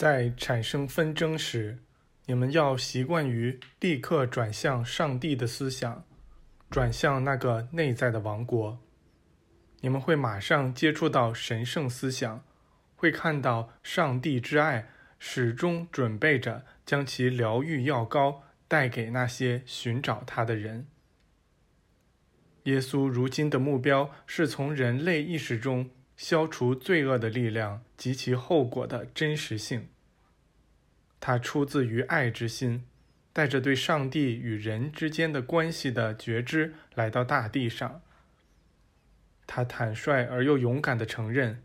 在产生纷争时，你们要习惯于立刻转向上帝的思想，转向那个内在的王国。你们会马上接触到神圣思想，会看到上帝之爱始终准备着将其疗愈药膏带给那些寻找他的人。耶稣如今的目标是从人类意识中消除罪恶的力量及其后果的真实性。他出自于爱之心，带着对上帝与人之间的关系的觉知来到大地上。他坦率而又勇敢地承认，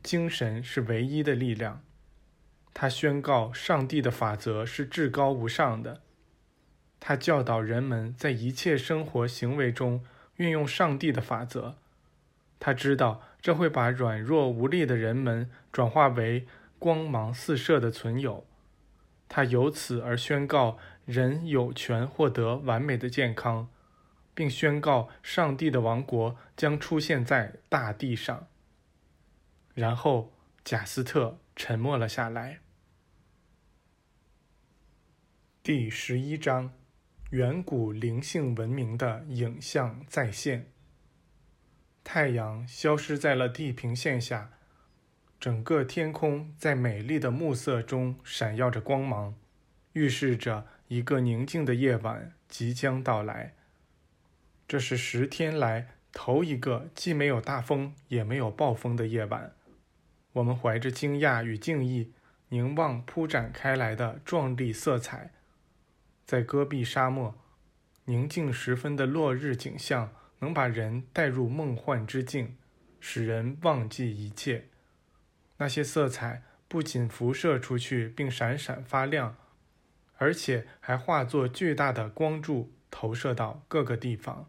精神是唯一的力量。他宣告，上帝的法则是至高无上的。他教导人们在一切生活行为中运用上帝的法则。他知道这会把软弱无力的人们转化为光芒四射的存有。他由此而宣告，人有权获得完美的健康。并宣告上帝的王国将出现在大地上。然后，贾斯特沉默了下来。第十一章：远古灵性文明的影像再现。太阳消失在了地平线下，整个天空在美丽的暮色中闪耀着光芒，预示着一个宁静的夜晚即将到来。这是十天来头一个既没有大风也没有暴风的夜晚。我们怀着惊讶与敬意凝望铺展开来的壮丽色彩，在戈壁沙漠，宁静时分的落日景象能把人带入梦幻之境，使人忘记一切。那些色彩不仅辐射出去并闪闪发亮，而且还化作巨大的光柱投射到各个地方。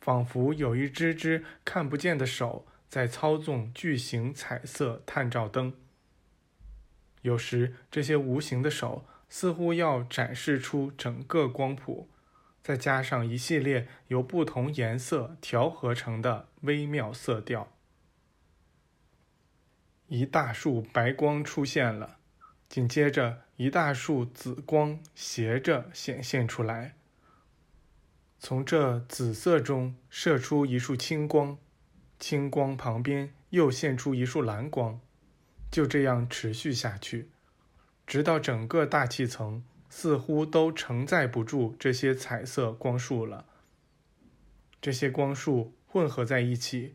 仿佛有一只只看不见的手在操纵巨型彩色探照灯。有时，这些无形的手似乎要展示出整个光谱，再加上一系列由不同颜色调和成的微妙色调。一大束白光出现了，紧接着一大束紫光斜着显现出来。从这紫色中射出一束青光，青光旁边又现出一束蓝光，就这样持续下去，直到整个大气层似乎都承载不住这些彩色光束了。这些光束混合在一起，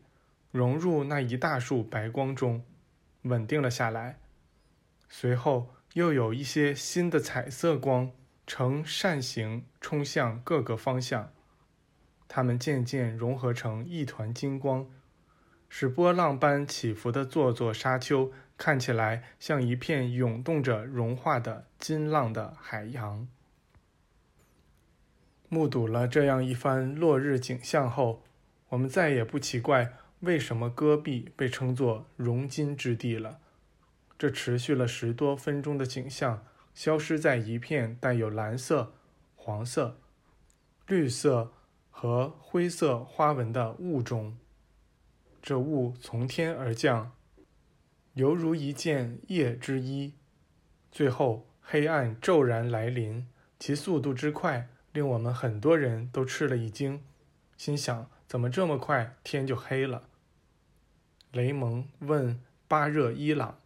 融入那一大束白光中，稳定了下来。随后又有一些新的彩色光呈扇形冲向各个方向。它们渐渐融合成一团金光，使波浪般起伏的座座沙丘看起来像一片涌动着融化的金浪的海洋。目睹了这样一番落日景象后，我们再也不奇怪为什么戈壁被称作熔金之地了。这持续了十多分钟的景象，消失在一片带有蓝色、黄色、绿色。和灰色花纹的雾中，这雾从天而降，犹如一件夜之衣。最后，黑暗骤然来临，其速度之快，令我们很多人都吃了一惊，心想：怎么这么快天就黑了？雷蒙问巴热伊朗：“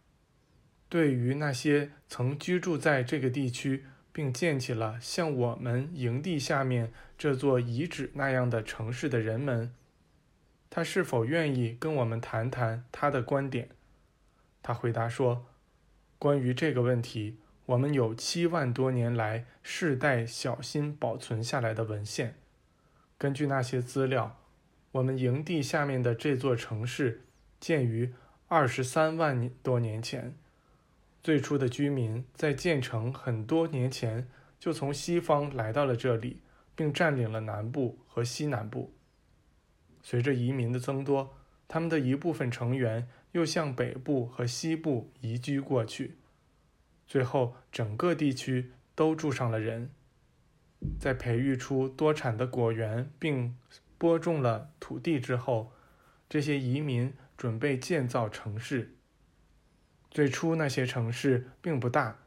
对于那些曾居住在这个地区。”并建起了像我们营地下面这座遗址那样的城市的人们，他是否愿意跟我们谈谈他的观点？他回答说：“关于这个问题，我们有七万多年来世代小心保存下来的文献。根据那些资料，我们营地下面的这座城市建于二十三万多年前。”最初的居民在建成很多年前就从西方来到了这里，并占领了南部和西南部。随着移民的增多，他们的一部分成员又向北部和西部移居过去，最后整个地区都住上了人。在培育出多产的果园并播种了土地之后，这些移民准备建造城市。最初那些城市并不大，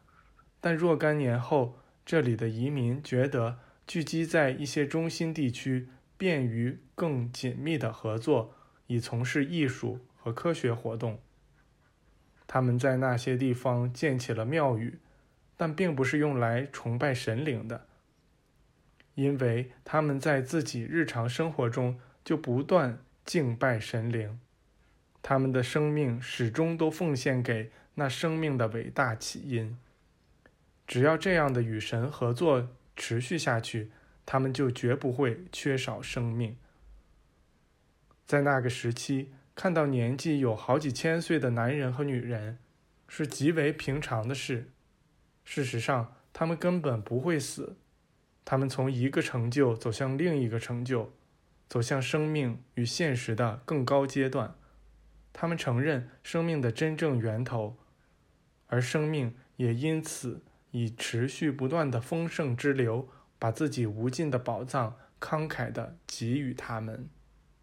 但若干年后，这里的移民觉得聚集在一些中心地区，便于更紧密的合作，以从事艺术和科学活动。他们在那些地方建起了庙宇，但并不是用来崇拜神灵的，因为他们在自己日常生活中就不断敬拜神灵。他们的生命始终都奉献给那生命的伟大起因。只要这样的与神合作持续下去，他们就绝不会缺少生命。在那个时期，看到年纪有好几千岁的男人和女人，是极为平常的事。事实上，他们根本不会死，他们从一个成就走向另一个成就，走向生命与现实的更高阶段。他们承认生命的真正源头，而生命也因此以持续不断的丰盛之流，把自己无尽的宝藏慷慨地给予他们。